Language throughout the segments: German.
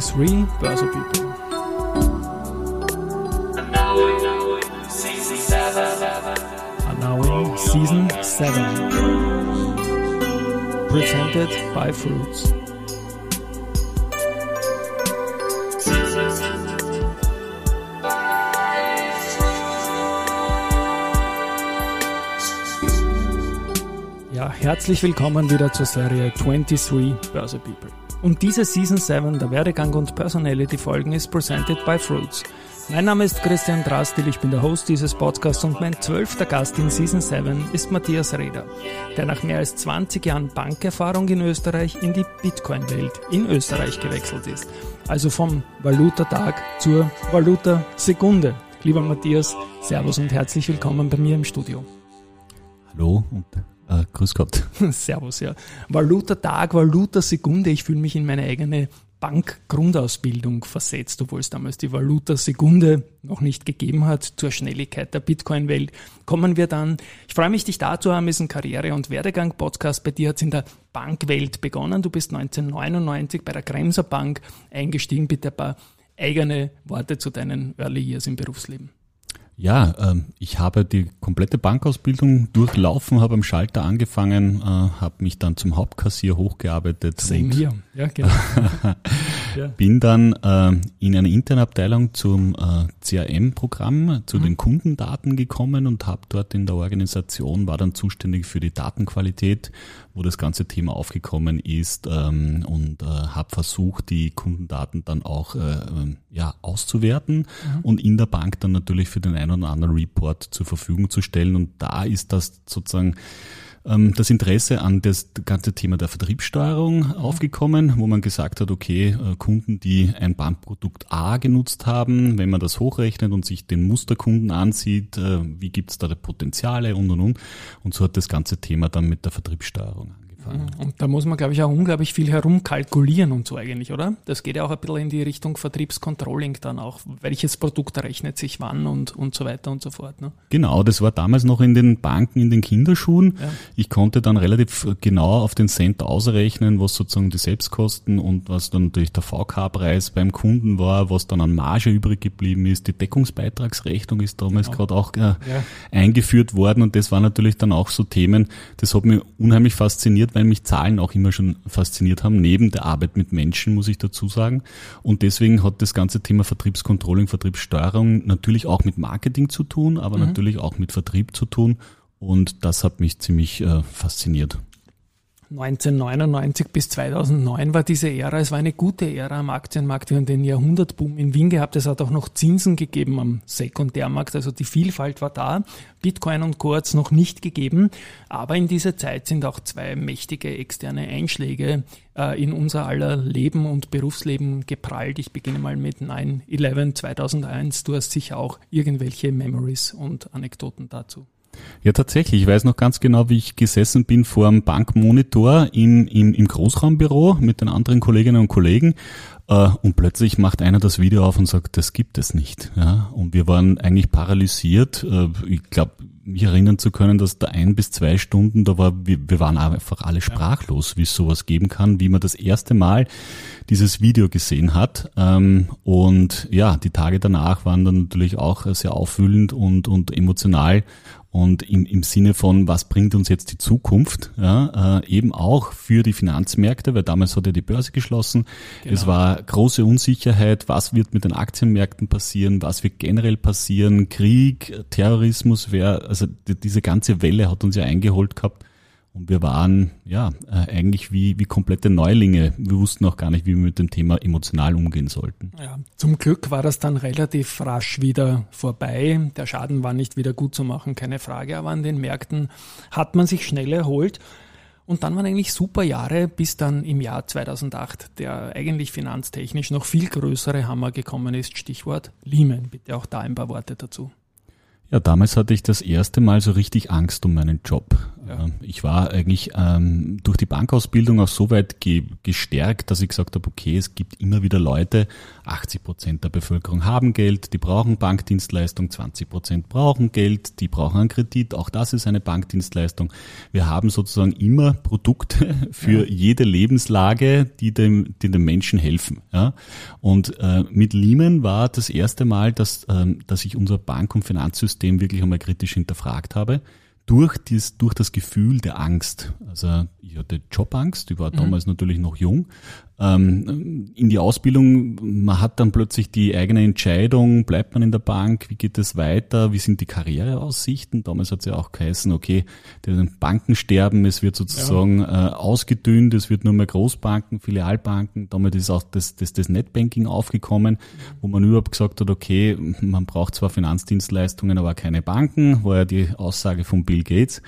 23 Börse People. Annouing Season 7. Presented by Fruits. Ja, herzlich willkommen wieder zur Serie 23 Börse People. Und diese Season 7 der Werdegang und Personality Folgen ist presented by Fruits. Mein Name ist Christian Drastil, ich bin der Host dieses Podcasts und mein zwölfter Gast in Season 7 ist Matthias Reder, der nach mehr als 20 Jahren Bankerfahrung in Österreich in die Bitcoin-Welt in Österreich gewechselt ist. Also vom Valuta-Tag zur Valuta-Sekunde. Lieber Matthias, Servus und herzlich willkommen bei mir im Studio. Hallo und äh, grüß Gott. Servus, ja. Valuta-Tag, Valuta-Sekunde. Ich fühle mich in meine eigene Bankgrundausbildung versetzt, obwohl es damals die Valuta-Sekunde noch nicht gegeben hat zur Schnelligkeit der Bitcoin-Welt. Kommen wir dann. Ich freue mich, dich da zu haben. Es ist ein Karriere- und Werdegang-Podcast. Bei dir hat es in der Bankwelt begonnen. Du bist 1999 bei der Kremser Bank eingestiegen. Bitte ein paar eigene Worte zu deinen Early Years im Berufsleben. Ja, ähm, ich habe die komplette Bankausbildung durchlaufen, habe am Schalter angefangen, äh, habe mich dann zum Hauptkassier hochgearbeitet. Same hier, ja genau. ja. Bin dann äh, in eine interne Abteilung zum äh, CRM-Programm, zu mhm. den Kundendaten gekommen und habe dort in der Organisation, war dann zuständig für die Datenqualität, wo das ganze Thema aufgekommen ist ähm, und äh, habe versucht, die Kundendaten dann auch äh, ähm, ja, auszuwerten mhm. und in der Bank dann natürlich für den einen einen oder anderen Report zur Verfügung zu stellen. Und da ist das sozusagen ähm, das Interesse an das ganze Thema der Vertriebssteuerung aufgekommen, wo man gesagt hat, okay, äh, Kunden, die ein Bankprodukt A genutzt haben, wenn man das hochrechnet und sich den Musterkunden ansieht, äh, wie gibt es da Potenziale und und und. Und so hat das ganze Thema dann mit der Vertriebssteuerung angefangen. Und da muss man, glaube ich, auch unglaublich viel herumkalkulieren und so eigentlich, oder? Das geht ja auch ein bisschen in die Richtung Vertriebscontrolling dann auch. Welches Produkt rechnet sich wann und, und so weiter und so fort. Ne? Genau, das war damals noch in den Banken, in den Kinderschuhen. Ja. Ich konnte dann relativ genau auf den Cent ausrechnen, was sozusagen die Selbstkosten und was dann durch der VK-Preis beim Kunden war, was dann an Marge übrig geblieben ist. Die Deckungsbeitragsrechnung ist damals genau. gerade auch äh, ja. eingeführt worden und das waren natürlich dann auch so Themen, das hat mich unheimlich fasziniert, fasziniert, weil mich Zahlen auch immer schon fasziniert haben, neben der Arbeit mit Menschen, muss ich dazu sagen. Und deswegen hat das ganze Thema Vertriebscontrolling, Vertriebssteuerung natürlich auch mit Marketing zu tun, aber mhm. natürlich auch mit Vertrieb zu tun. Und das hat mich ziemlich äh, fasziniert. 1999 bis 2009 war diese Ära, es war eine gute Ära am Aktienmarkt. Wir haben den Jahrhundertboom in Wien gehabt. Es hat auch noch Zinsen gegeben am Sekundärmarkt. Also die Vielfalt war da. Bitcoin und Co. hat es noch nicht gegeben. Aber in dieser Zeit sind auch zwei mächtige externe Einschläge äh, in unser aller Leben und Berufsleben geprallt. Ich beginne mal mit 9-11 2001. Du hast sicher auch irgendwelche Memories und Anekdoten dazu. Ja, tatsächlich. Ich weiß noch ganz genau, wie ich gesessen bin vor einem Bankmonitor im, im, im Großraumbüro mit den anderen Kolleginnen und Kollegen äh, und plötzlich macht einer das Video auf und sagt, das gibt es nicht. Ja? Und wir waren eigentlich paralysiert. Äh, ich glaube, mich erinnern zu können, dass da ein bis zwei Stunden, da war, wir, wir waren einfach alle sprachlos, wie es sowas geben kann, wie man das erste Mal dieses Video gesehen hat. Ähm, und ja, die Tage danach waren dann natürlich auch sehr aufwühlend und, und emotional und im, im Sinne von, was bringt uns jetzt die Zukunft, ja, äh, eben auch für die Finanzmärkte, weil damals hat ja die Börse geschlossen. Genau. Es war große Unsicherheit, was wird mit den Aktienmärkten passieren, was wird generell passieren, Krieg, Terrorismus, wer, also die, diese ganze Welle hat uns ja eingeholt gehabt. Und wir waren ja äh, eigentlich wie, wie komplette Neulinge. Wir wussten auch gar nicht, wie wir mit dem Thema emotional umgehen sollten. Ja, zum Glück war das dann relativ rasch wieder vorbei. Der Schaden war nicht wieder gut zu machen, keine Frage. Aber an den Märkten hat man sich schnell erholt. Und dann waren eigentlich super Jahre, bis dann im Jahr 2008 der eigentlich finanztechnisch noch viel größere Hammer gekommen ist. Stichwort Lehman. Bitte auch da ein paar Worte dazu. Ja, damals hatte ich das erste Mal so richtig Angst um meinen Job. Ja. Ähm, ich war eigentlich ähm, durch die Bankausbildung auch so weit ge gestärkt, dass ich gesagt habe, okay, es gibt immer wieder Leute, 80 Prozent der Bevölkerung haben Geld, die brauchen Bankdienstleistung, 20 Prozent brauchen Geld, die brauchen einen Kredit, auch das ist eine Bankdienstleistung. Wir haben sozusagen immer Produkte für ja. jede Lebenslage, die dem, die dem Menschen helfen. Ja? Und äh, mit Lehman war das erste Mal, dass, ähm, dass ich unser Bank- und Finanzsystem wirklich einmal kritisch hinterfragt habe durch, dies, durch das Gefühl der Angst. Also ich hatte Jobangst, ich war mhm. damals natürlich noch jung, ähm, in die Ausbildung, man hat dann plötzlich die eigene Entscheidung, bleibt man in der Bank, wie geht es weiter, wie sind die Karriereaussichten? Damals hat es ja auch geheißen, okay, die Banken sterben, es wird sozusagen ja. äh, ausgedünnt, es wird nur mehr Großbanken, Filialbanken, damit ist auch das, das, das Netbanking aufgekommen, wo man überhaupt gesagt hat, okay, man braucht zwar Finanzdienstleistungen, aber keine Banken, war ja die Aussage von Bill Gates.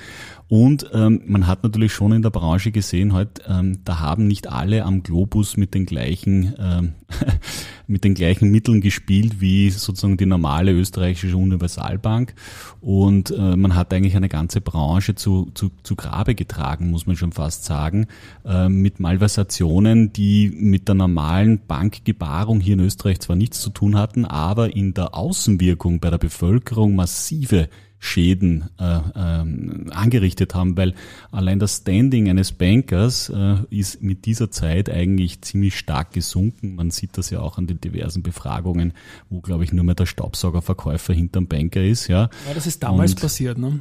Und ähm, man hat natürlich schon in der Branche gesehen, halt, ähm, da haben nicht alle am Globus mit den gleichen ähm, mit den gleichen Mitteln gespielt wie sozusagen die normale österreichische Universalbank. Und äh, man hat eigentlich eine ganze Branche zu, zu, zu Grabe getragen, muss man schon fast sagen, äh, mit Malversationen, die mit der normalen Bankgebarung hier in Österreich zwar nichts zu tun hatten, aber in der Außenwirkung bei der Bevölkerung massive Schäden äh, äh, angerichtet haben, weil allein das Standing eines Bankers äh, ist mit dieser Zeit eigentlich ziemlich stark gesunken. Man sieht das ja auch an den diversen Befragungen, wo, glaube ich, nur mehr der Staubsaugerverkäufer hinterm Banker ist. Ja, ja das ist damals Und passiert, ne?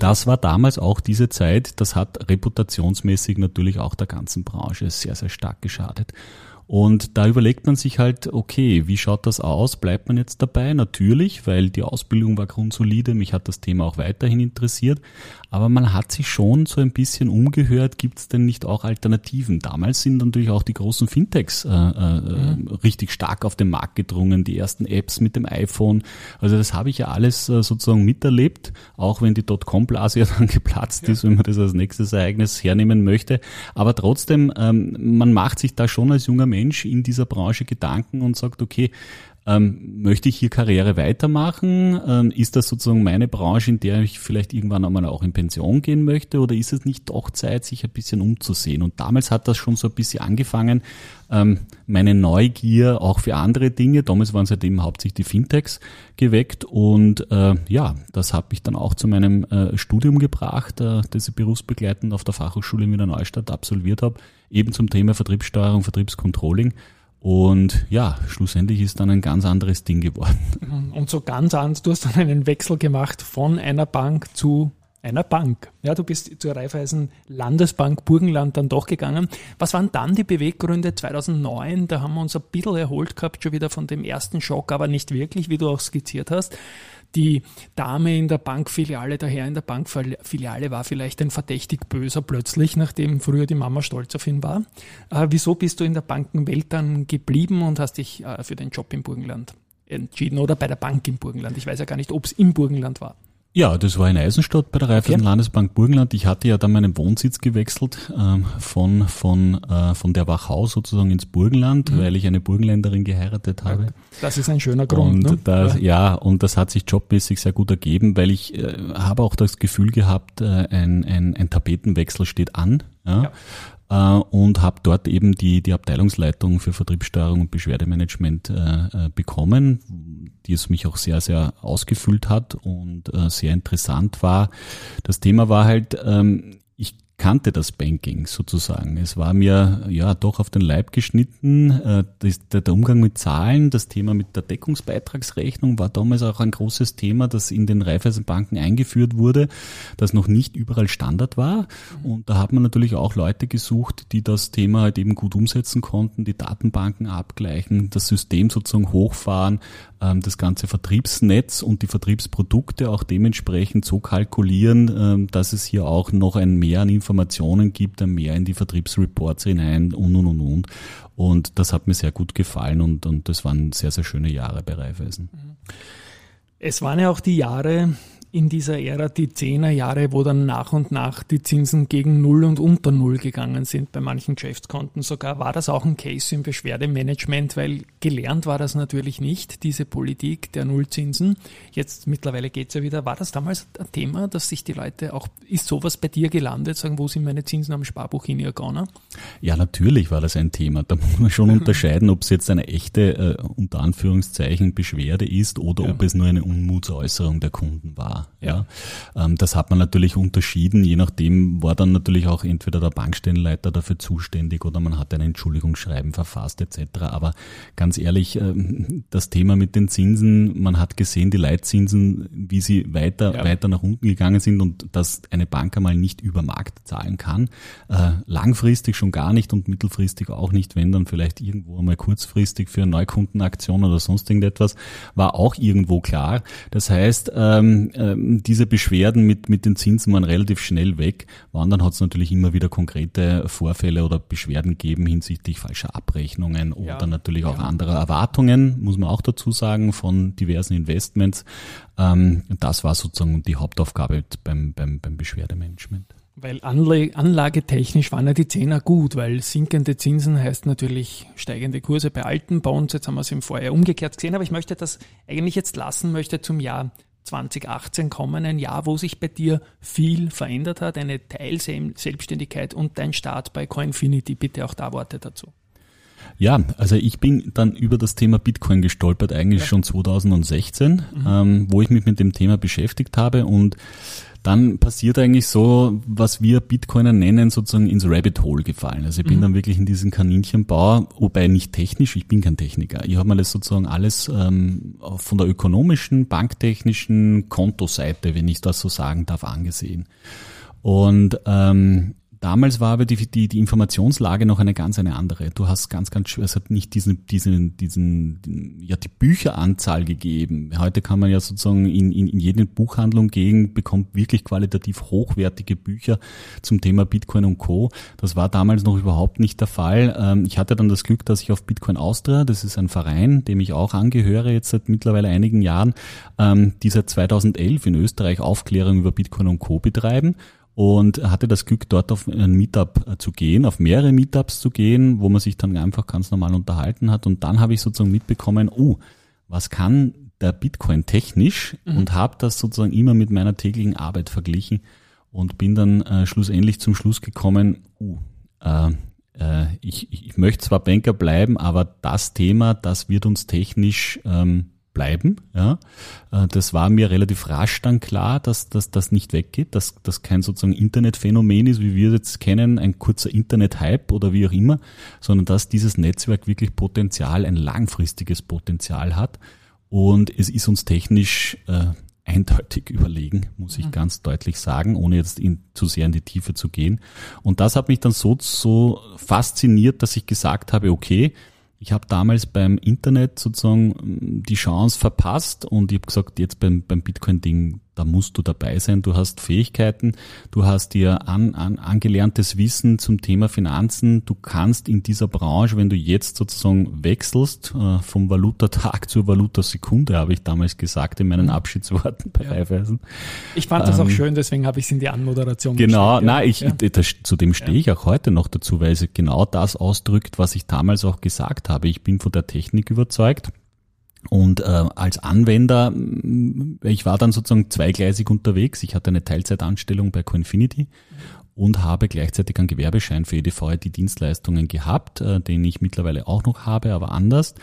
Das war damals auch diese Zeit, das hat reputationsmäßig natürlich auch der ganzen Branche sehr, sehr stark geschadet. Und da überlegt man sich halt, okay, wie schaut das aus? Bleibt man jetzt dabei? Natürlich, weil die Ausbildung war grundsolide, mich hat das Thema auch weiterhin interessiert. Aber man hat sich schon so ein bisschen umgehört, gibt es denn nicht auch Alternativen? Damals sind natürlich auch die großen Fintechs äh, äh, mhm. richtig stark auf den Markt gedrungen, die ersten Apps mit dem iPhone. Also das habe ich ja alles äh, sozusagen miterlebt, auch wenn die Dotcom-Blase ja dann geplatzt ja. ist, wenn man das als nächstes Ereignis hernehmen möchte. Aber trotzdem, ähm, man macht sich da schon als junger Mensch Mensch in dieser Branche Gedanken und sagt, okay, ähm, möchte ich hier Karriere weitermachen? Ähm, ist das sozusagen meine Branche, in der ich vielleicht irgendwann einmal auch in Pension gehen möchte? Oder ist es nicht doch Zeit, sich ein bisschen umzusehen? Und damals hat das schon so ein bisschen angefangen, ähm, meine Neugier auch für andere Dinge. Damals waren es halt hauptsächlich die Fintechs geweckt. Und äh, ja, das hat mich dann auch zu meinem äh, Studium gebracht, äh, das ich berufsbegleitend auf der Fachhochschule in Wiener Neustadt absolviert habe, eben zum Thema Vertriebssteuerung, Vertriebscontrolling. Und ja, schlussendlich ist dann ein ganz anderes Ding geworden. Und so ganz anders, du hast dann einen Wechsel gemacht von einer Bank zu einer Bank. Ja, du bist zur Raiffeisen Landesbank Burgenland dann doch gegangen. Was waren dann die Beweggründe 2009? Da haben wir uns ein bisschen erholt gehabt, schon wieder von dem ersten Schock, aber nicht wirklich, wie du auch skizziert hast die Dame in der Bankfiliale, der Herr in der Bankfiliale war vielleicht ein verdächtig böser plötzlich, nachdem früher die Mama stolz auf ihn war. Äh, wieso bist du in der Bankenwelt dann geblieben und hast dich äh, für den Job im Burgenland entschieden oder bei der Bank im Burgenland? Ich weiß ja gar nicht, ob es im Burgenland war. Ja, das war in Eisenstadt bei der Raiffeisen okay. Landesbank Burgenland. Ich hatte ja dann meinen Wohnsitz gewechselt ähm, von, von, äh, von der Wachau sozusagen ins Burgenland, mhm. weil ich eine Burgenländerin geheiratet habe. Das ist ein schöner Grund. Und ne? das, ja. ja, und das hat sich jobmäßig sehr gut ergeben, weil ich äh, habe auch das Gefühl gehabt, äh, ein, ein, ein Tapetenwechsel steht an. Ja. ja und habe dort eben die, die Abteilungsleitung für Vertriebssteuerung und Beschwerdemanagement äh, äh, bekommen, die es mich auch sehr, sehr ausgefüllt hat und äh, sehr interessant war. Das Thema war halt, ähm, kannte das Banking sozusagen. Es war mir ja doch auf den Leib geschnitten. Äh, der Umgang mit Zahlen, das Thema mit der Deckungsbeitragsrechnung war damals auch ein großes Thema, das in den Raiffeisenbanken eingeführt wurde, das noch nicht überall Standard war. Und da hat man natürlich auch Leute gesucht, die das Thema halt eben gut umsetzen konnten, die Datenbanken abgleichen, das System sozusagen hochfahren, das ganze Vertriebsnetz und die Vertriebsprodukte auch dementsprechend so kalkulieren, ähm, dass es hier auch noch ein Mehr an Informationen gibt, ein Mehr in die Vertriebsreports hinein und und und und. Und das hat mir sehr gut gefallen und, und das waren sehr, sehr schöne Jahre bei Raiffeisen. Es waren ja auch die Jahre, in dieser Ära die Zehnerjahre, wo dann nach und nach die Zinsen gegen Null und unter Null gegangen sind bei manchen Geschäftskonten. Sogar war das auch ein Case im Beschwerdemanagement, weil gelernt war das natürlich nicht, diese Politik der Nullzinsen. Jetzt mittlerweile geht's ja wieder. War das damals ein Thema, dass sich die Leute auch, ist sowas bei dir gelandet, sagen, wo sind meine Zinsen am Sparbuch hingegangen? Ja, natürlich war das ein Thema. Da muss man schon unterscheiden, ob es jetzt eine echte, äh, unter Anführungszeichen, Beschwerde ist oder ja. ob es nur eine Unmutsäußerung der Kunden war. Ja. ja. Ähm, das hat man natürlich unterschieden. Je nachdem war dann natürlich auch entweder der Bankstellenleiter dafür zuständig oder man hat ein Entschuldigungsschreiben verfasst etc. Aber ganz ehrlich, äh, das Thema mit den Zinsen, man hat gesehen, die Leitzinsen, wie sie weiter, ja. weiter nach unten gegangen sind und dass eine Bank einmal nicht über Markt zahlen kann. Äh, langfristig schon gar nicht und mittelfristig auch nicht, wenn dann vielleicht irgendwo einmal kurzfristig für eine Neukundenaktion oder sonst irgendetwas, war auch irgendwo klar. Das heißt, ähm, ähm, diese Beschwerden mit, mit den Zinsen waren relativ schnell weg. Waren dann hat es natürlich immer wieder konkrete Vorfälle oder Beschwerden gegeben hinsichtlich falscher Abrechnungen oder ja, natürlich auch ja. anderer Erwartungen, muss man auch dazu sagen, von diversen Investments. Ähm, das war sozusagen die Hauptaufgabe beim, beim, beim Beschwerdemanagement. Weil anlagetechnisch waren ja die Zehner gut, weil sinkende Zinsen heißt natürlich steigende Kurse bei alten Bonds. Jetzt haben wir es im Vorjahr umgekehrt gesehen, aber ich möchte das eigentlich jetzt lassen, möchte zum Jahr 2018 kommen, ein Jahr, wo sich bei dir viel verändert hat, eine Teilselbstständigkeit und dein Start bei Coinfinity. Bitte auch da Worte dazu. Ja, also ich bin dann über das Thema Bitcoin gestolpert, eigentlich ja. schon 2016, mhm. ähm, wo ich mich mit dem Thema beschäftigt habe und dann passiert eigentlich so, was wir Bitcoiner nennen, sozusagen ins Rabbit Hole gefallen. Also ich bin mhm. dann wirklich in diesen Kaninchenbau, wobei nicht technisch, ich bin kein Techniker. Ich habe mir das sozusagen alles ähm, von der ökonomischen, banktechnischen Kontoseite, wenn ich das so sagen darf, angesehen. Und ähm, Damals war aber die, die, die Informationslage noch eine ganz eine andere. Du hast ganz, ganz schwer, es hat nicht diesen, diesen, diesen, ja, die Bücheranzahl gegeben. Heute kann man ja sozusagen in, in, in jede Buchhandlung gehen, bekommt wirklich qualitativ hochwertige Bücher zum Thema Bitcoin und Co. Das war damals noch überhaupt nicht der Fall. Ähm, ich hatte dann das Glück, dass ich auf Bitcoin Austria, das ist ein Verein, dem ich auch angehöre, jetzt seit mittlerweile einigen Jahren, ähm, die seit 2011 in Österreich Aufklärung über Bitcoin und Co. betreiben und hatte das Glück, dort auf ein Meetup äh, zu gehen, auf mehrere Meetups zu gehen, wo man sich dann einfach ganz normal unterhalten hat. Und dann habe ich sozusagen mitbekommen, oh, was kann der Bitcoin technisch mhm. und habe das sozusagen immer mit meiner täglichen Arbeit verglichen und bin dann äh, schlussendlich zum Schluss gekommen, uh, äh, äh, ich, ich möchte zwar Banker bleiben, aber das Thema, das wird uns technisch ähm, bleiben. Ja. Äh, das war mir relativ rasch dann klar, dass, dass das nicht weggeht, dass das kein sozusagen Internetphänomen ist, wie wir es jetzt kennen, ein kurzer Internet-Hype oder wie auch immer, sondern dass dieses Netzwerk wirklich Potenzial, ein langfristiges Potenzial hat. Und es ist uns technisch äh, eindeutig überlegen, muss ich mhm. ganz deutlich sagen, ohne jetzt in, zu sehr in die Tiefe zu gehen. Und das hat mich dann so, so fasziniert, dass ich gesagt habe, okay, ich habe damals beim Internet sozusagen die Chance verpasst und ich habe gesagt, jetzt beim, beim Bitcoin-Ding, da musst du dabei sein. Du hast Fähigkeiten, du hast dir an, an, angelerntes Wissen zum Thema Finanzen. Du kannst in dieser Branche, wenn du jetzt sozusagen wechselst, äh, vom Valutatag zur Valutasekunde, habe ich damals gesagt in meinen mhm. Abschiedsworten bei ja. Raiffeisen. Ich fand das ähm, auch schön, deswegen habe ich es in die Anmoderation Genau, gestellt, nein, ich, ja. das, zu dem stehe ich auch heute noch dazu, weil es genau das ausdrückt, was ich damals auch gesagt habe. Ich bin von der Technik überzeugt. Und äh, als Anwender, mm, ich war dann sozusagen zweigleisig unterwegs. Ich hatte eine Teilzeitanstellung bei Coinfinity und habe gleichzeitig einen Gewerbeschein für EDV die Dienstleistungen gehabt, äh, den ich mittlerweile auch noch habe, aber anders.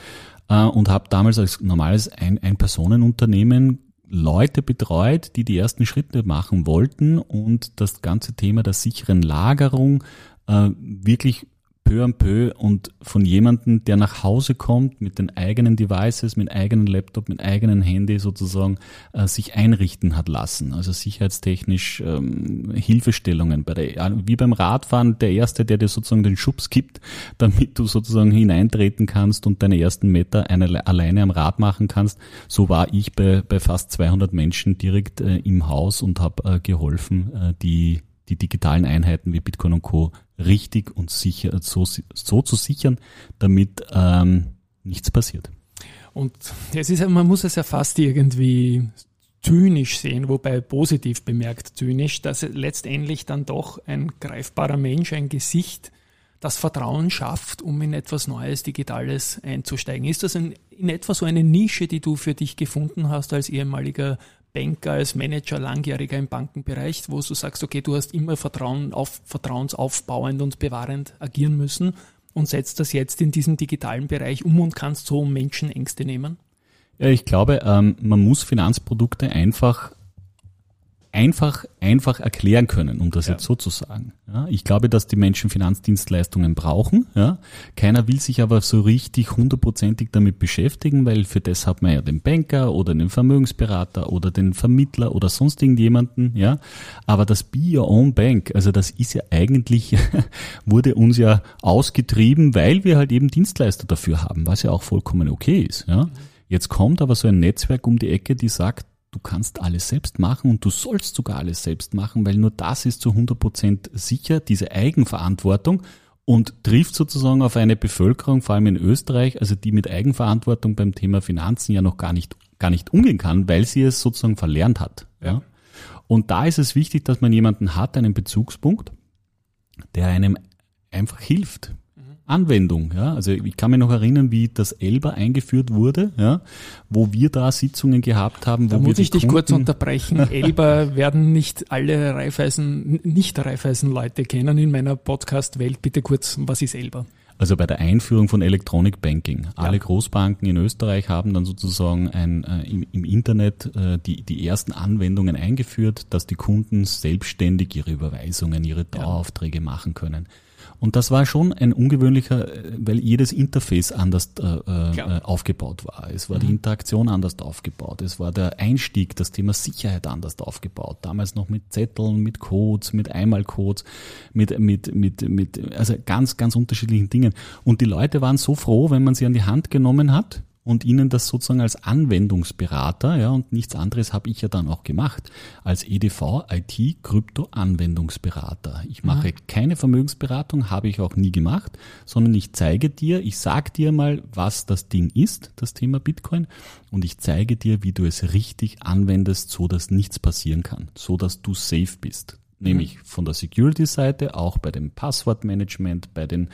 Äh, und habe damals als normales Ein-Personenunternehmen Leute betreut, die die ersten Schritte machen wollten und das ganze Thema der sicheren Lagerung äh, wirklich peu à peu und von jemandem, der nach Hause kommt mit den eigenen Devices, mit eigenen Laptop, mit eigenen Handy sozusagen äh, sich einrichten hat lassen. Also sicherheitstechnisch ähm, Hilfestellungen bei der, wie beim Radfahren, der erste, der dir sozusagen den Schubs gibt, damit du sozusagen hineintreten kannst und deine ersten Meter eine, alleine am Rad machen kannst. So war ich bei, bei fast 200 Menschen direkt äh, im Haus und habe äh, geholfen, äh, die die digitalen Einheiten wie Bitcoin und Co. richtig und sicher so, so zu sichern, damit ähm, nichts passiert. Und es ist, man muss es ja fast irgendwie zynisch sehen, wobei positiv bemerkt zynisch, dass letztendlich dann doch ein greifbarer Mensch, ein Gesicht, das Vertrauen schafft, um in etwas Neues, Digitales einzusteigen. Ist das in, in etwa so eine Nische, die du für dich gefunden hast als ehemaliger Banker, als Manager, langjähriger im Bankenbereich, wo du sagst, okay, du hast immer Vertrauen auf, vertrauensaufbauend und bewahrend agieren müssen und setzt das jetzt in diesem digitalen Bereich um und kannst so Menschenängste nehmen? Ja, ich glaube, ähm, man muss Finanzprodukte einfach einfach, einfach erklären können, um das ja. jetzt so zu sagen. Ja, ich glaube, dass die Menschen Finanzdienstleistungen brauchen. Ja. Keiner will sich aber so richtig hundertprozentig damit beschäftigen, weil für das hat man ja den Banker oder den Vermögensberater oder den Vermittler oder sonst irgendjemanden. Ja. Aber das Be Your Own Bank, also das ist ja eigentlich, wurde uns ja ausgetrieben, weil wir halt eben Dienstleister dafür haben, was ja auch vollkommen okay ist. Ja. Jetzt kommt aber so ein Netzwerk um die Ecke, die sagt, du kannst alles selbst machen und du sollst sogar alles selbst machen, weil nur das ist zu 100% sicher, diese Eigenverantwortung und trifft sozusagen auf eine Bevölkerung, vor allem in Österreich, also die mit Eigenverantwortung beim Thema Finanzen ja noch gar nicht, gar nicht umgehen kann, weil sie es sozusagen verlernt hat. Ja. Und da ist es wichtig, dass man jemanden hat, einen Bezugspunkt, der einem einfach hilft. Anwendung. Ja? Also ich kann mich noch erinnern, wie das Elba eingeführt wurde, ja? wo wir da Sitzungen gehabt haben. Da muss ich dich kurz unterbrechen. Elba werden nicht alle Reifeisen, nicht Reifeisen-Leute kennen in meiner Podcast-Welt. Bitte kurz, was ist Elba? Also bei der Einführung von Electronic Banking. Alle Großbanken in Österreich haben dann sozusagen ein, äh, im, im, Internet äh, die, die ersten Anwendungen eingeführt, dass die Kunden selbstständig ihre Überweisungen, ihre Daueraufträge ja. machen können. Und das war schon ein ungewöhnlicher, weil jedes Interface anders äh, äh, aufgebaut war. Es war mhm. die Interaktion anders aufgebaut. Es war der Einstieg, das Thema Sicherheit anders aufgebaut. Damals noch mit Zetteln, mit Codes, mit Einmalcodes, mit, mit, mit, mit, also ganz, ganz unterschiedlichen Dingen. Und die Leute waren so froh, wenn man sie an die Hand genommen hat und ihnen das sozusagen als Anwendungsberater, ja, und nichts anderes habe ich ja dann auch gemacht, als EDV IT Krypto Anwendungsberater. Ich mache mhm. keine Vermögensberatung, habe ich auch nie gemacht, sondern ich zeige dir, ich sag dir mal, was das Ding ist, das Thema Bitcoin, und ich zeige dir, wie du es richtig anwendest, so dass nichts passieren kann, so dass du safe bist nämlich von der Security-Seite, auch bei dem Passwortmanagement, bei den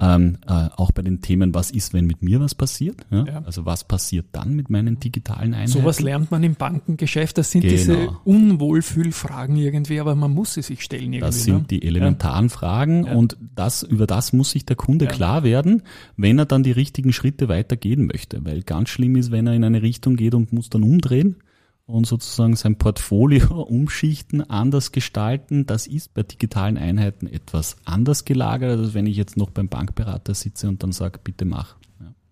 ähm, äh, auch bei den Themen, was ist, wenn mit mir was passiert? Ja? Ja. Also was passiert dann mit meinen digitalen Einheiten? Sowas lernt man im Bankengeschäft. Das sind genau. diese Unwohlfühlfragen irgendwie, aber man muss sie sich stellen irgendwie. Das sind ne? die elementaren ja. Fragen und das über das muss sich der Kunde klar werden, wenn er dann die richtigen Schritte weitergehen möchte. Weil ganz schlimm ist, wenn er in eine Richtung geht und muss dann umdrehen und sozusagen sein Portfolio umschichten, anders gestalten. Das ist bei digitalen Einheiten etwas anders gelagert, als wenn ich jetzt noch beim Bankberater sitze und dann sage, bitte mach.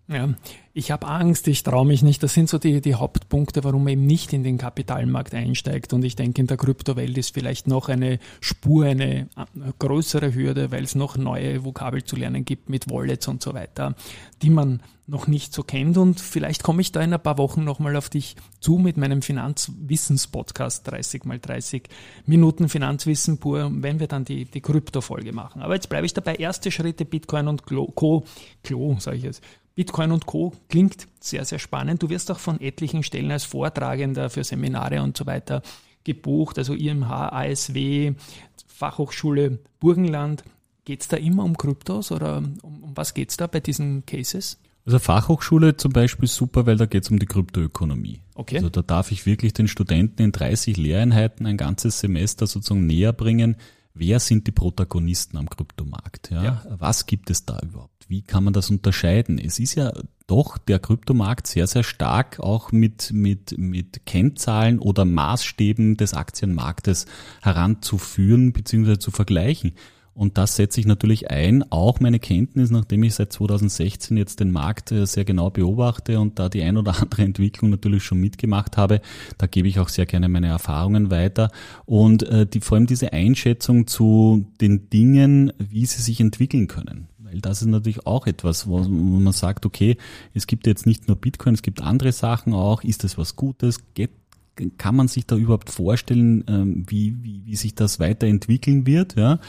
Ja. Ich habe Angst, ich traue mich nicht. Das sind so die, die Hauptpunkte, warum man eben nicht in den Kapitalmarkt einsteigt. Und ich denke, in der Kryptowelt ist vielleicht noch eine Spur, eine größere Hürde, weil es noch neue Vokabel zu lernen gibt mit Wallets und so weiter, die man noch nicht so kennt. Und vielleicht komme ich da in ein paar Wochen nochmal auf dich zu mit meinem Finanzwissens-Podcast 30 mal 30 Minuten Finanzwissen pur, wenn wir dann die, die Krypto-Folge machen. Aber jetzt bleibe ich dabei. Erste Schritte Bitcoin und Co. Klo, sage ich jetzt. Bitcoin und Co. klingt sehr, sehr spannend. Du wirst auch von etlichen Stellen als Vortragender für Seminare und so weiter gebucht, also IMH, ASW, Fachhochschule Burgenland. Geht es da immer um Kryptos oder um, um was geht es da bei diesen Cases? Also Fachhochschule zum Beispiel super, weil da geht es um die Kryptoökonomie. Okay. Also da darf ich wirklich den Studenten in 30 Lehreinheiten ein ganzes Semester sozusagen näher bringen, wer sind die Protagonisten am Kryptomarkt? Ja? ja? Was gibt es da überhaupt? Wie kann man das unterscheiden? Es ist ja doch der Kryptomarkt sehr, sehr stark auch mit, mit, mit Kennzahlen oder Maßstäben des Aktienmarktes heranzuführen bzw. zu vergleichen. Und das setze ich natürlich ein, auch meine Kenntnis, nachdem ich seit 2016 jetzt den Markt äh, sehr genau beobachte und da die ein oder andere Entwicklung natürlich schon mitgemacht habe, da gebe ich auch sehr gerne meine Erfahrungen weiter. Und äh, die, vor allem diese Einschätzung zu den Dingen, wie sie sich entwickeln können. Weil das ist natürlich auch etwas, wo man sagt, okay, es gibt jetzt nicht nur Bitcoin, es gibt andere Sachen auch. Ist das was Gutes? Geht kann man sich da überhaupt vorstellen, ähm, wie, wie, wie sich das weiterentwickeln wird? Ja?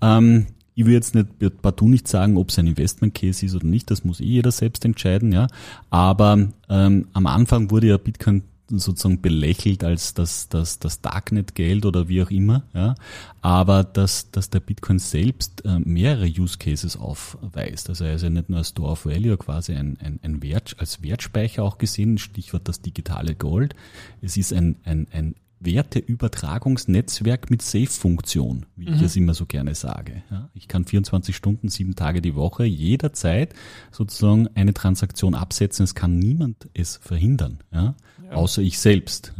Ähm, ich will jetzt nicht partout nicht sagen, ob es ein Investment Case ist oder nicht, das muss eh jeder selbst entscheiden, ja. Aber ähm, am Anfang wurde ja Bitcoin sozusagen belächelt als das, das, das Darknet-Geld oder wie auch immer, ja. Aber dass, dass der Bitcoin selbst äh, mehrere Use Cases aufweist. Also er ist ja nicht nur ein Store of Value, quasi ein, ein, ein Wert, als Wertspeicher auch gesehen, Stichwort das digitale Gold. Es ist ein, ein, ein Werteübertragungsnetzwerk mit Safe-Funktion, wie mhm. ich es immer so gerne sage. Ja, ich kann 24 Stunden, sieben Tage die Woche jederzeit sozusagen eine Transaktion absetzen. Es kann niemand es verhindern, ja, ja. außer ich selbst.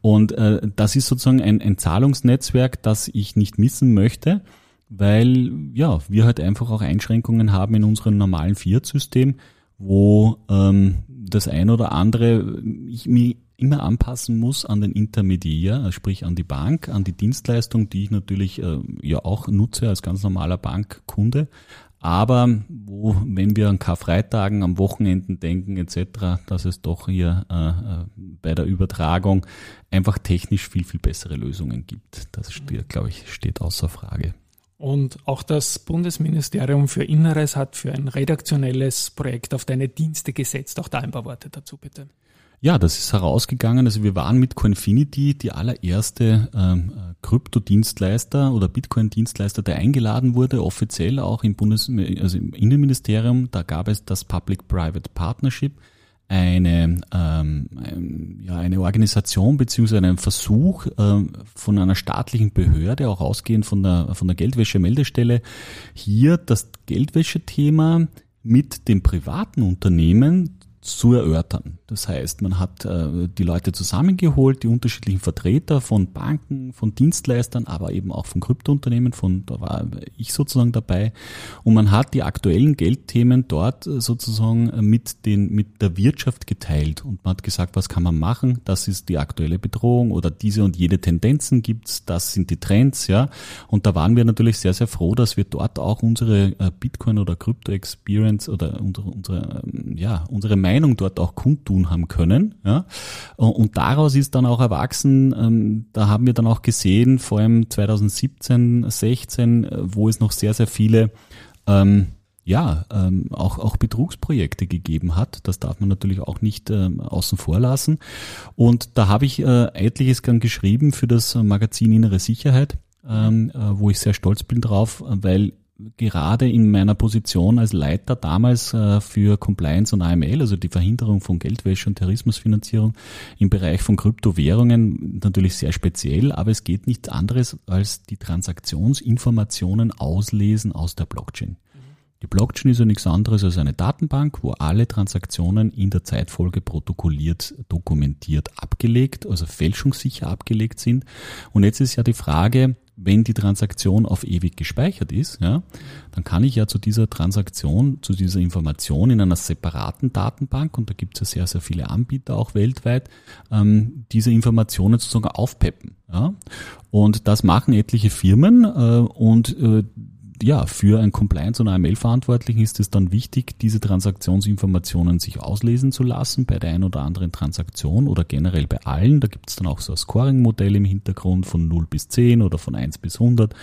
Und äh, das ist sozusagen ein, ein Zahlungsnetzwerk, das ich nicht missen möchte, weil ja wir halt einfach auch Einschränkungen haben in unserem normalen Fiat-System, wo ähm, das ein oder andere ich mir immer anpassen muss an den Intermediär, also sprich an die Bank, an die Dienstleistung, die ich natürlich äh, ja auch nutze als ganz normaler Bankkunde. Aber wo, wenn wir an Karfreitagen, am Wochenenden denken etc., dass es doch hier äh, äh, bei der Übertragung einfach technisch viel, viel bessere Lösungen gibt. Das glaube ich, steht außer Frage. Und auch das Bundesministerium für Inneres hat für ein redaktionelles Projekt auf deine Dienste gesetzt. Auch da ein paar Worte dazu, bitte. Ja, das ist herausgegangen. Also wir waren mit Coinfinity die allererste ähm, Kryptodienstleister oder Bitcoin-Dienstleister, der eingeladen wurde, offiziell auch im Bundes also im Innenministerium. Da gab es das Public-Private Partnership, eine, ähm, ja, eine Organisation beziehungsweise einen Versuch ähm, von einer staatlichen Behörde, auch ausgehend von der, von der Geldwäsche-Meldestelle, hier das Geldwäsche-Thema mit dem privaten Unternehmen zu erörtern. Das heißt, man hat äh, die Leute zusammengeholt, die unterschiedlichen Vertreter von Banken, von Dienstleistern, aber eben auch von Kryptounternehmen, von da war ich sozusagen dabei, und man hat die aktuellen Geldthemen dort äh, sozusagen mit den mit der Wirtschaft geteilt und man hat gesagt, was kann man machen? Das ist die aktuelle Bedrohung oder diese und jede Tendenzen gibt's, das sind die Trends, ja. Und da waren wir natürlich sehr sehr froh, dass wir dort auch unsere äh, Bitcoin oder Krypto Experience oder unsere, unsere ähm, ja unsere Meinung dort auch kundtun haben können. Ja? Und daraus ist dann auch erwachsen, ähm, da haben wir dann auch gesehen, vor allem 2017, 16, äh, wo es noch sehr, sehr viele ähm, ja, ähm, auch, auch Betrugsprojekte gegeben hat. Das darf man natürlich auch nicht ähm, außen vor lassen. Und da habe ich äh, etliches gern geschrieben für das Magazin Innere Sicherheit, ähm, äh, wo ich sehr stolz bin drauf, weil gerade in meiner Position als Leiter damals äh, für Compliance und AML, also die Verhinderung von Geldwäsche und Terrorismusfinanzierung im Bereich von Kryptowährungen, natürlich sehr speziell, aber es geht nichts anderes als die Transaktionsinformationen auslesen aus der Blockchain. Die Blockchain ist ja nichts anderes als eine Datenbank, wo alle Transaktionen in der Zeitfolge protokolliert, dokumentiert, abgelegt, also fälschungssicher abgelegt sind. Und jetzt ist ja die Frage, wenn die Transaktion auf ewig gespeichert ist, ja, dann kann ich ja zu dieser Transaktion, zu dieser Information in einer separaten Datenbank, und da gibt es ja sehr, sehr viele Anbieter auch weltweit, ähm, diese Informationen sozusagen aufpeppen. Ja. Und das machen etliche Firmen äh, und äh, ja, für ein Compliance- und AML-Verantwortlichen ist es dann wichtig, diese Transaktionsinformationen sich auslesen zu lassen bei der einen oder anderen Transaktion oder generell bei allen. Da gibt es dann auch so ein Scoring-Modell im Hintergrund von 0 bis 10 oder von 1 bis 100.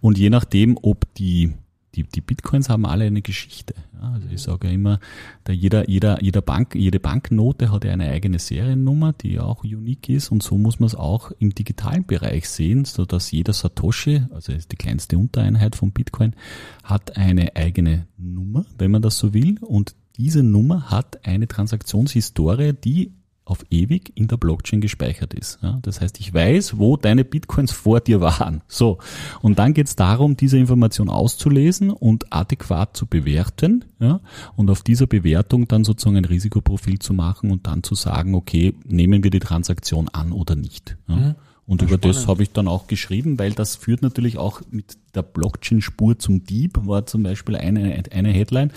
Und je nachdem, ob die die, die Bitcoins haben alle eine Geschichte. Ja, also ich sage ja immer, da jeder, jeder, jeder Bank, jede Banknote hat ja eine eigene Seriennummer, die auch unique ist und so muss man es auch im digitalen Bereich sehen, so dass jeder Satoshi, also die kleinste Untereinheit von Bitcoin, hat eine eigene Nummer, wenn man das so will und diese Nummer hat eine Transaktionshistorie, die auf ewig in der Blockchain gespeichert ist. Ja, das heißt, ich weiß, wo deine Bitcoins vor dir waren. So. Und dann geht es darum, diese Information auszulesen und adäquat zu bewerten. Ja, und auf dieser Bewertung dann sozusagen ein Risikoprofil zu machen und dann zu sagen, okay, nehmen wir die Transaktion an oder nicht. Ja. Mhm. Und über spannend. das habe ich dann auch geschrieben, weil das führt natürlich auch mit der Blockchain-Spur zum Dieb, war zum Beispiel eine, eine Headline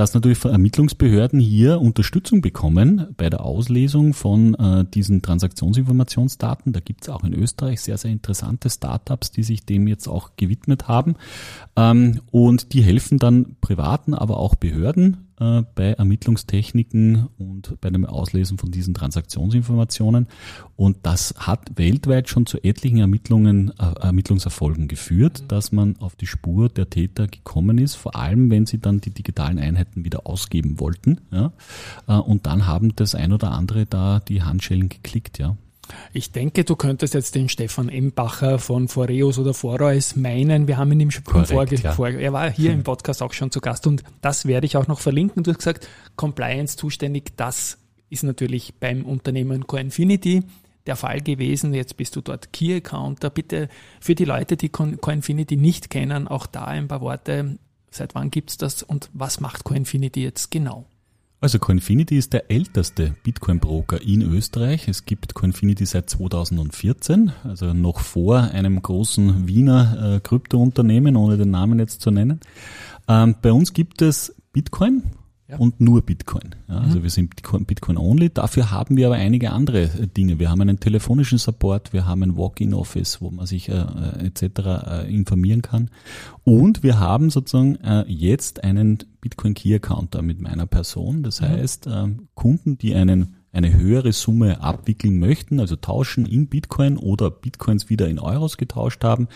dass natürlich Ermittlungsbehörden hier Unterstützung bekommen bei der Auslesung von äh, diesen Transaktionsinformationsdaten. Da gibt es auch in Österreich sehr, sehr interessante Startups, die sich dem jetzt auch gewidmet haben. Ähm, und die helfen dann privaten, aber auch Behörden äh, bei Ermittlungstechniken und bei dem Auslesen von diesen Transaktionsinformationen. Und das hat weltweit schon zu etlichen Ermittlungen, äh, Ermittlungserfolgen geführt, dass man auf die Spur der Täter gekommen ist, vor allem wenn sie dann die digitalen Einheiten wieder ausgeben wollten. Ja? Äh, und dann haben das ein oder andere da die Handschellen geklickt, ja. Ich denke, du könntest jetzt den Stefan Embacher von Foreus oder Foreus meinen. Wir haben ihn ihm schon Korrekt, ja. er war hier im Podcast auch schon zu Gast und das werde ich auch noch verlinken. Du hast gesagt, Compliance zuständig, das ist natürlich beim Unternehmen Coinfinity der Fall gewesen. Jetzt bist du dort Key Accounter. Bitte für die Leute, die Coinfinity nicht kennen, auch da ein paar Worte. Seit wann gibt's das und was macht Coinfinity jetzt genau? Also Coinfinity ist der älteste Bitcoin-Broker in Österreich. Es gibt Coinfinity seit 2014, also noch vor einem großen Wiener äh, Kryptounternehmen, ohne den Namen jetzt zu nennen. Ähm, bei uns gibt es Bitcoin ja. und nur Bitcoin. Ja, also mhm. wir sind Bitcoin only. Dafür haben wir aber einige andere äh, Dinge. Wir haben einen telefonischen Support, wir haben ein Walk-in-Office, wo man sich äh, äh etc. Äh, informieren kann. Und wir haben sozusagen äh, jetzt einen Bitcoin Key Accounter mit meiner Person. Das mhm. heißt, äh, Kunden, die einen eine höhere Summe abwickeln möchten, also tauschen in Bitcoin oder Bitcoins wieder in Euros getauscht haben,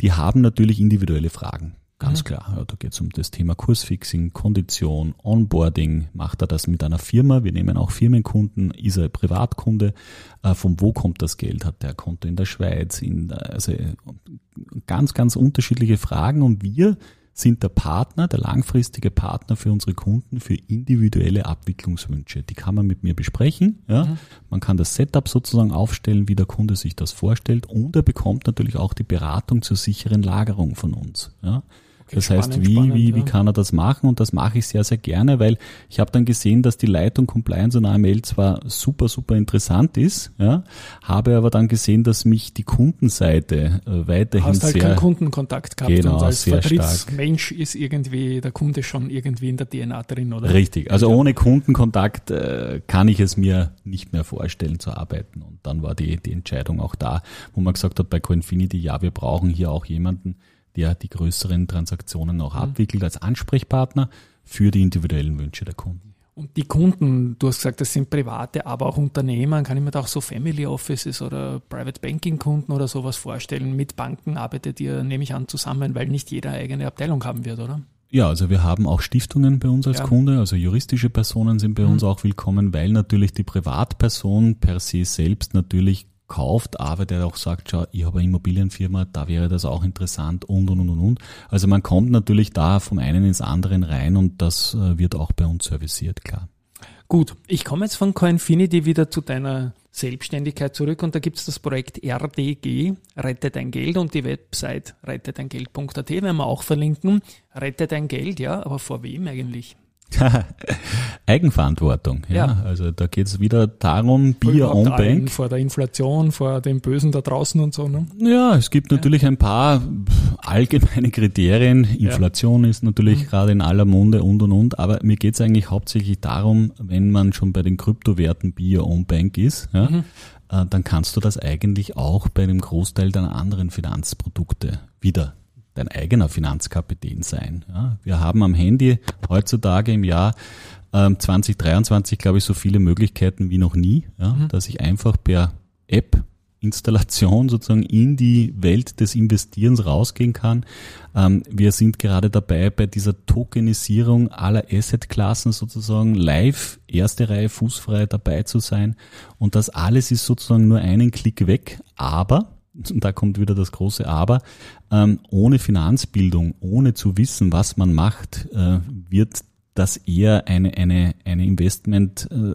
die haben natürlich individuelle Fragen. Ganz mhm. klar, ja, da geht es um das Thema Kursfixing, Kondition, Onboarding. Macht er das mit einer Firma? Wir nehmen auch Firmenkunden. Ist er Privatkunde? Äh, von wo kommt das Geld? Hat der ein Konto in der Schweiz? In, also ganz, ganz unterschiedliche Fragen. Und wir sind der Partner, der langfristige Partner für unsere Kunden für individuelle Abwicklungswünsche. Die kann man mit mir besprechen. Ja. Mhm. Man kann das Setup sozusagen aufstellen, wie der Kunde sich das vorstellt. Und er bekommt natürlich auch die Beratung zur sicheren Lagerung von uns. Ja. Okay, das heißt, wie, spannend, wie, ja. wie kann er das machen? Und das mache ich sehr, sehr gerne, weil ich habe dann gesehen, dass die Leitung Compliance und AML zwar super, super interessant ist, ja, habe aber dann gesehen, dass mich die Kundenseite äh, weiterhin Hast halt sehr... keinen Kundenkontakt gehabt genau, und als Vertriebsmensch ist irgendwie der Kunde schon irgendwie in der DNA drin, oder? Richtig, also ja. ohne Kundenkontakt äh, kann ich es mir nicht mehr vorstellen zu arbeiten. Und dann war die, die Entscheidung auch da, wo man gesagt hat, bei Coinfinity, ja, wir brauchen hier auch jemanden, der die größeren Transaktionen auch mhm. abwickelt als Ansprechpartner für die individuellen Wünsche der Kunden. Und die Kunden, du hast gesagt, das sind private, aber auch Unternehmer. Kann ich mir da auch so Family Offices oder Private Banking Kunden oder sowas vorstellen? Mit Banken arbeitet ihr, nehme ich an, zusammen, weil nicht jeder eigene Abteilung haben wird, oder? Ja, also wir haben auch Stiftungen bei uns als ja. Kunde, also juristische Personen sind bei mhm. uns auch willkommen, weil natürlich die Privatperson per se selbst natürlich kauft, aber der auch sagt, schau, ich habe eine Immobilienfirma, da wäre das auch interessant und und und und. Also man kommt natürlich da vom einen ins anderen rein und das äh, wird auch bei uns serviciert, klar. Gut, ich komme jetzt von Coinfinity wieder zu deiner Selbstständigkeit zurück und da gibt es das Projekt RDG, Rette dein Geld und die Website rettedeingeld.at, werden wir auch verlinken. Rette dein Geld, ja, aber vor wem eigentlich? Eigenverantwortung, ja. ja. Also da geht es wieder darum, Bier on Bank. Vor der Inflation, vor dem Bösen da draußen und so, ne? Ja, es gibt natürlich ja. ein paar allgemeine Kriterien. Inflation ja. ist natürlich mhm. gerade in aller Munde und und und, aber mir geht es eigentlich hauptsächlich darum, wenn man schon bei den Kryptowerten Bier on Bank ist, ja, mhm. äh, dann kannst du das eigentlich auch bei einem Großteil deiner anderen Finanzprodukte wieder dein eigener Finanzkapitän sein. Ja, wir haben am Handy heutzutage im Jahr ähm, 2023, glaube ich, so viele Möglichkeiten wie noch nie, ja, mhm. dass ich einfach per App Installation sozusagen in die Welt des Investierens rausgehen kann. Ähm, wir sind gerade dabei, bei dieser Tokenisierung aller Assetklassen sozusagen live, erste Reihe fußfrei dabei zu sein. Und das alles ist sozusagen nur einen Klick weg. Aber und da kommt wieder das große Aber, ähm, ohne Finanzbildung, ohne zu wissen, was man macht, äh, wird das eher eine, eine, eine Investment, äh,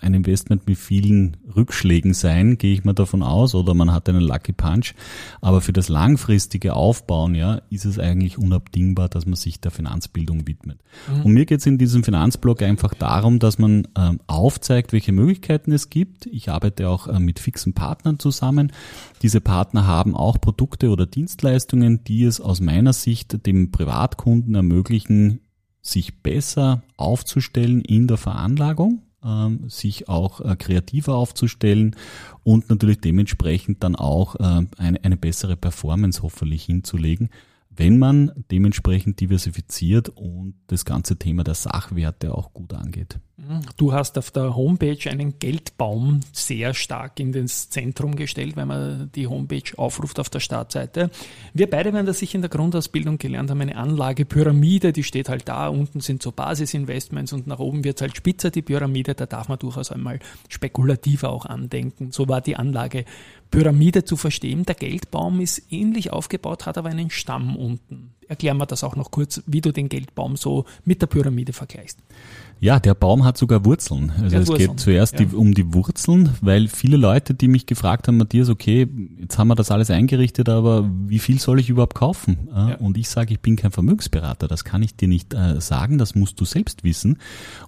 ein Investment mit vielen Rückschlägen sein, gehe ich mal davon aus, oder man hat einen Lucky Punch. Aber für das langfristige Aufbauen, ja, ist es eigentlich unabdingbar, dass man sich der Finanzbildung widmet. Mhm. Und mir geht es in diesem Finanzblog einfach darum, dass man äh, aufzeigt, welche Möglichkeiten es gibt. Ich arbeite auch äh, mit fixen Partnern zusammen. Diese Partner haben auch Produkte oder Dienstleistungen, die es aus meiner Sicht dem Privatkunden ermöglichen, sich besser aufzustellen in der Veranlagung, ähm, sich auch äh, kreativer aufzustellen und natürlich dementsprechend dann auch äh, eine, eine bessere Performance hoffentlich hinzulegen, wenn man dementsprechend diversifiziert und das ganze Thema der Sachwerte auch gut angeht. Du hast auf der Homepage einen Geldbaum sehr stark in das Zentrum gestellt, wenn man die Homepage aufruft auf der Startseite. Wir beide werden das sicher in der Grundausbildung gelernt haben, eine Anlagepyramide, die steht halt da, unten sind so Basisinvestments und nach oben wird es halt spitzer, die Pyramide, da darf man durchaus einmal spekulativer auch andenken. So war die Anlagepyramide zu verstehen. Der Geldbaum ist ähnlich aufgebaut, hat aber einen Stamm unten. Erklären wir das auch noch kurz, wie du den Geldbaum so mit der Pyramide vergleichst. Ja, der Baum hat sogar Wurzeln. Also es Wurzeln. geht zuerst ja. die, um die Wurzeln, weil viele Leute, die mich gefragt haben, Matthias, okay, jetzt haben wir das alles eingerichtet, aber wie viel soll ich überhaupt kaufen? Ja. Und ich sage, ich bin kein Vermögensberater, das kann ich dir nicht äh, sagen, das musst du selbst wissen.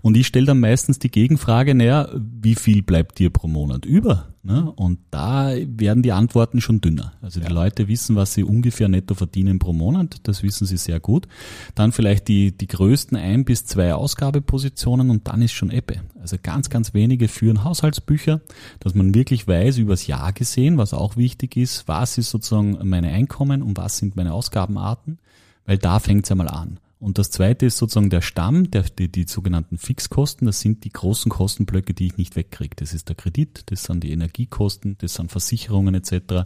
Und ich stelle dann meistens die Gegenfrage, naja, wie viel bleibt dir pro Monat über? Ne? Und da werden die Antworten schon dünner. Also die ja. Leute wissen, was sie ungefähr netto verdienen pro Monat. Das wissen sie sehr gut. Dann vielleicht die, die größten ein bis zwei Ausgabepositionen und dann ist schon Ebbe. Also ganz, ganz wenige führen Haushaltsbücher, dass man wirklich weiß, übers Jahr gesehen, was auch wichtig ist, was ist sozusagen meine Einkommen und was sind meine Ausgabenarten, weil da fängt es einmal an. Und das zweite ist sozusagen der Stamm, der, die, die sogenannten Fixkosten. Das sind die großen Kostenblöcke, die ich nicht wegkriege. Das ist der Kredit, das sind die Energiekosten, das sind Versicherungen etc.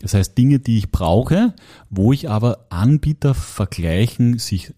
Das heißt Dinge, die ich brauche, wo ich aber Anbieter vergleichen sich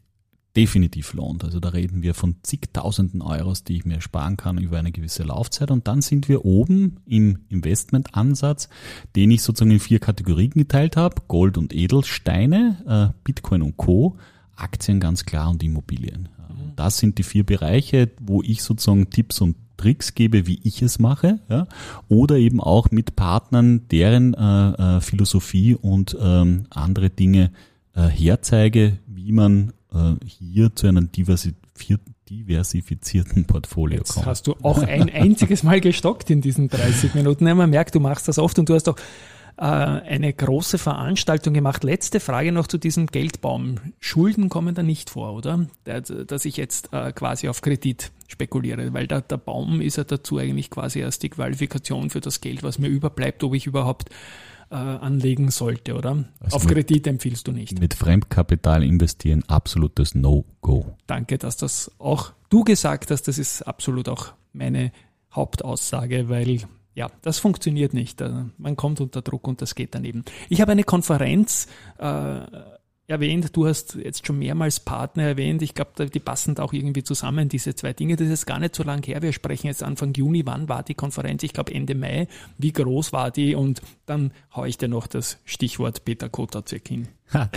definitiv lohnt. Also da reden wir von zigtausenden Euros, die ich mir sparen kann über eine gewisse Laufzeit. Und dann sind wir oben im Investmentansatz, den ich sozusagen in vier Kategorien geteilt habe. Gold und Edelsteine, äh, Bitcoin und Co Aktien ganz klar und Immobilien. Das sind die vier Bereiche, wo ich sozusagen Tipps und Tricks gebe, wie ich es mache, ja, oder eben auch mit Partnern, deren äh, äh, Philosophie und ähm, andere Dinge äh, herzeige, wie man äh, hier zu einem diversifizierten Portfolio Jetzt kommt. hast du auch ein einziges Mal gestockt in diesen 30 Minuten. Man merkt, du machst das oft und du hast auch äh, eine große Veranstaltung gemacht. Letzte Frage noch zu diesem Geldbaum. Schulden kommen da nicht vor, oder? Dass ich jetzt äh, quasi auf Kredit spekuliere, weil der, der Baum ist ja dazu eigentlich quasi erst die Qualifikation für das Geld, was mir überbleibt, ob ich überhaupt äh, anlegen sollte, oder? Also Auf mit, Kredit empfiehlst du nicht. Mit Fremdkapital investieren, absolutes No-Go. Danke, dass das auch du gesagt hast. Das ist absolut auch meine Hauptaussage, weil ja, das funktioniert nicht. Äh, man kommt unter Druck und das geht daneben. Ich habe eine Konferenz äh, erwähnt, du hast jetzt schon mehrmals Partner erwähnt. Ich glaube, die passen da auch irgendwie zusammen, diese zwei Dinge. Das ist gar nicht so lang her. Wir sprechen jetzt Anfang Juni. Wann war die Konferenz? Ich glaube Ende Mai. Wie groß war die? Und dann haue ich dir noch das Stichwort Peter Kotaczek hin.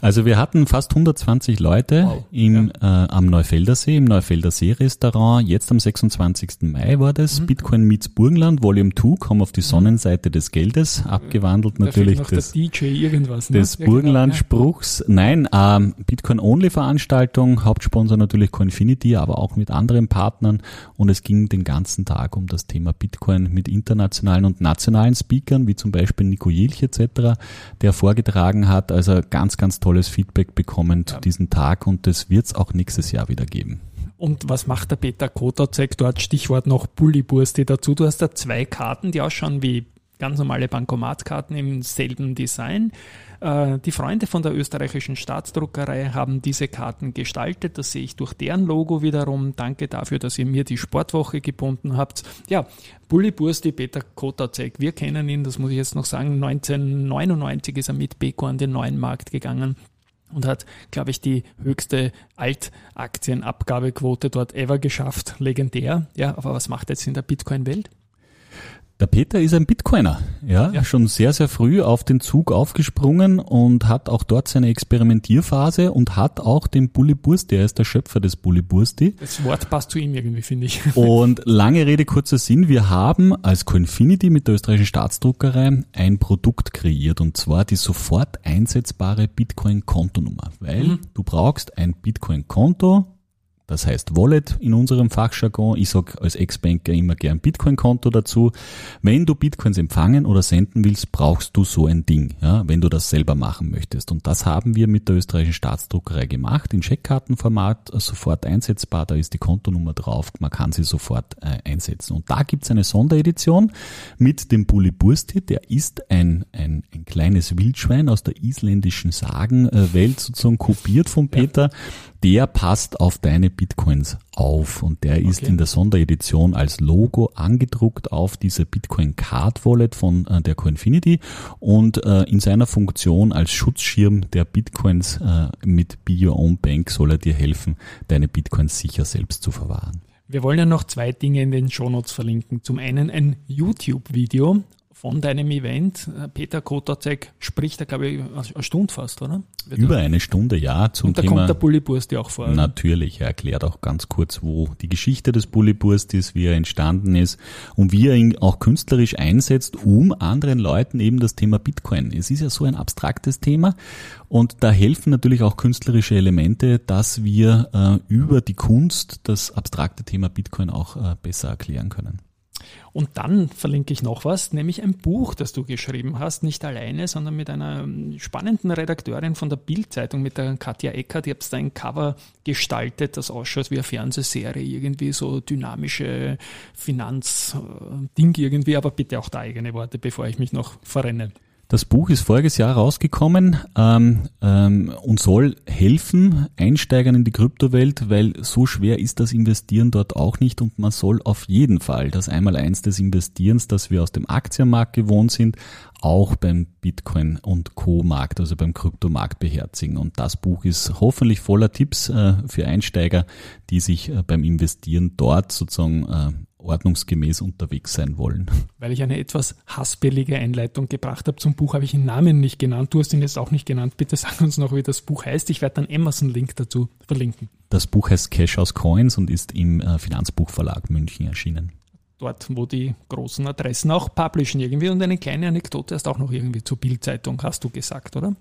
Also wir hatten fast 120 Leute wow. im, ja. äh, am Neufelder See, im Neufelder See Restaurant. Jetzt am 26. Mai war das. Mhm. Bitcoin meets Burgenland, Volume 2, komm auf die mhm. Sonnenseite des Geldes, abgewandelt da natürlich des, irgendwas, ne? des ja, genau, Burgenland-Spruchs. Nein, ähm, Bitcoin-Only-Veranstaltung, Hauptsponsor natürlich Coinfinity, aber auch mit anderen Partnern. Und es ging den ganzen Tag um das Thema Bitcoin mit internationalen und nationalen Speakern, wie zum Beispiel Nico Jilch etc., der vorgetragen hat. Also also ganz, ganz tolles Feedback bekommen zu ja. diesem Tag und das wird es auch nächstes Jahr wieder geben. Und was macht der Peter Kototzek dort? Stichwort noch Bulliburste dazu. Du hast da zwei Karten, die ausschauen wie ganz normale Bankomatkarten im selben Design. Äh, die Freunde von der österreichischen Staatsdruckerei haben diese Karten gestaltet. Das sehe ich durch deren Logo wiederum. Danke dafür, dass ihr mir die Sportwoche gebunden habt. Ja, Bulli Bursti, Peter Kotaczek, wir kennen ihn, das muss ich jetzt noch sagen. 1999 ist er mit Beko an den neuen Markt gegangen und hat, glaube ich, die höchste Altaktienabgabequote dort ever geschafft. Legendär. Ja, aber was macht er jetzt in der Bitcoin-Welt? Der Peter ist ein Bitcoiner, ja, ja, schon sehr, sehr früh auf den Zug aufgesprungen und hat auch dort seine Experimentierphase und hat auch den Bully Bursti, er ist der Schöpfer des Bully Bursti. Das Wort passt zu ihm irgendwie, finde ich. Und lange Rede, kurzer Sinn, wir haben als Coinfinity mit der österreichischen Staatsdruckerei ein Produkt kreiert und zwar die sofort einsetzbare Bitcoin-Kontonummer, weil mhm. du brauchst ein Bitcoin-Konto, Das heißt Wallet in unserem Fachjargon. Ich sage als Ex-Banker immer gern Bitcoin-Konto dazu. Wenn du Bitcoins empfangen oder senden willst, brauchst du so ein Ding, ja, wenn du das selber machen möchtest. Und das haben wir mit der österreichischen Staatsdruckerei gemacht, in Scheckkartenformat, sofort einsetzbar. Da ist die Kontonummer drauf, man kann sie sofort äh, einsetzen. Und da gibt's eine Sonderedition mit dem Bulli Bursti, der ist ein, ein, ein kleines Wildschwein aus der isländischen Sagenwelt sozusagen kopiert von Peter. Ja der passt auf deine Bitcoins auf und der ist in der Sonderedition als Logo angedruckt auf dieser Bitcoin Card Wallet von äh, der Coinfinity und äh, in seiner Funktion als Schutzschirm der Bitcoins äh, mit Be Your Own Bank soll er dir helfen, deine Bitcoins sicher selbst zu verwahren. Wir wollen ja noch zwei Dinge in den Shownotes verlinken. Zum einen ein YouTube-Video von deinem Event. Äh, Peter Kotaczek spricht da, glaube ich, eine Stunde fast, oder? Wird Über eine Stunde, ja. Zum und da Thema, kommt der Bulliburst ja auch vor. Natürlich, er erklärt auch ganz kurz, wo die Geschichte des Bulliburst ist, wie er entstanden ist und wie er ihn auch künstlerisch einsetzt, um anderen Leuten eben das Thema Bitcoin. Es ist ja so ein abstraktes Thema und da helfen natürlich auch künstlerische Elemente, dass wir äh, über die Kunst das abstrakte Thema Bitcoin auch äh, besser erklären können. Und dann verlinke ich noch was, nämlich ein Buch, das du geschrieben hast, nicht alleine, sondern mit einer spannenden Redakteurin von der Bildzeitung, mit der Katja Eckert. Ihr habt ein Cover gestaltet, das ausschaut wie eine Fernsehserie, irgendwie so dynamische Finanzding irgendwie, aber bitte auch da eigene Worte, bevor ich mich noch verrenne. Das Buch ist voriges Jahr rausgekommen ähm, ähm, und soll helfen Einsteigern in die Kryptowelt, weil so schwer ist das Investieren dort auch nicht und man soll auf jeden Fall das Einmaleins des Investierens, das wir aus dem Aktienmarkt gewohnt sind, auch beim Bitcoin und Co-Markt, also beim Kryptomarkt beherzigen. Und das Buch ist hoffentlich voller Tipps äh, für Einsteiger, die sich äh, beim Investieren dort sozusagen äh, ordnungsgemäß unterwegs sein wollen. Weil ich eine etwas hasspellige Einleitung gebracht habe zum Buch, habe ich den Namen nicht genannt. Du hast ihn jetzt auch nicht genannt. Bitte sag uns noch, wie das Buch heißt. Ich werde dann Amazon-Link dazu verlinken. Das Buch heißt Cash aus Coins und ist im äh, Finanzbuchverlag München erschienen. Dort, wo die großen Adressen auch publishen irgendwie. Und eine kleine Anekdote hast auch noch irgendwie zur Bildzeitung, hast du gesagt, oder?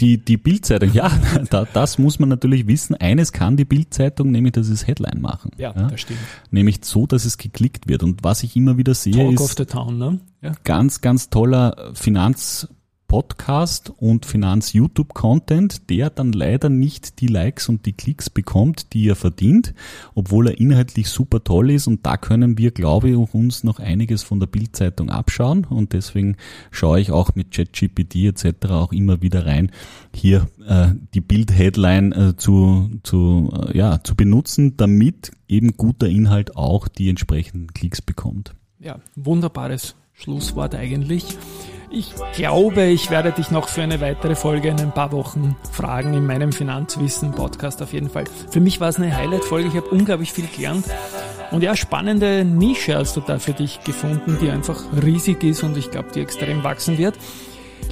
Die, die Bildzeitung, ja, da, das muss man natürlich wissen. Eines kann die Bildzeitung, nämlich dass es Headline machen. Ja, ja, das stimmt. Nämlich so, dass es geklickt wird. Und was ich immer wieder sehe, Talk ist Town, ne? ja. ganz, ganz toller Finanz Podcast und Finanz-YouTube-Content, der dann leider nicht die Likes und die Klicks bekommt, die er verdient, obwohl er inhaltlich super toll ist und da können wir, glaube ich, uns noch einiges von der Bildzeitung abschauen und deswegen schaue ich auch mit ChatGPT etc. auch immer wieder rein, hier äh, die Bild-Headline äh, zu, zu, äh, ja, zu benutzen, damit eben guter Inhalt auch die entsprechenden Klicks bekommt. Ja, wunderbares Schlusswort eigentlich. Ich glaube, ich werde dich noch für eine weitere Folge in ein paar Wochen fragen in meinem Finanzwissen-Podcast auf jeden Fall. Für mich war es eine Highlight-Folge. Ich habe unglaublich viel gelernt. Und ja, spannende Nische hast du da für dich gefunden, die einfach riesig ist und ich glaube, die extrem wachsen wird.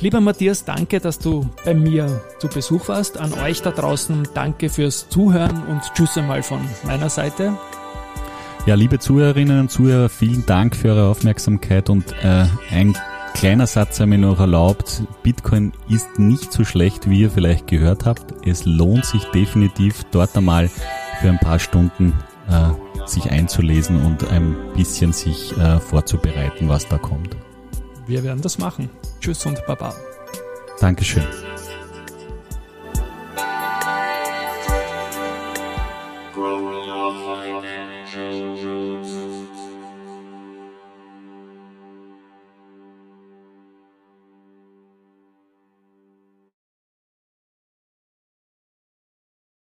Lieber Matthias, danke, dass du bei mir zu Besuch warst. An euch da draußen danke fürs Zuhören und tschüss einmal von meiner Seite. Ja, liebe Zuhörerinnen und Zuhörer, vielen Dank für eure Aufmerksamkeit und äh, ein Kleiner Satz sei mir noch erlaubt. Bitcoin ist nicht so schlecht, wie ihr vielleicht gehört habt. Es lohnt sich definitiv dort einmal für ein paar Stunden äh, sich einzulesen und ein bisschen sich äh, vorzubereiten, was da kommt. Wir werden das machen. Tschüss und Baba. Dankeschön.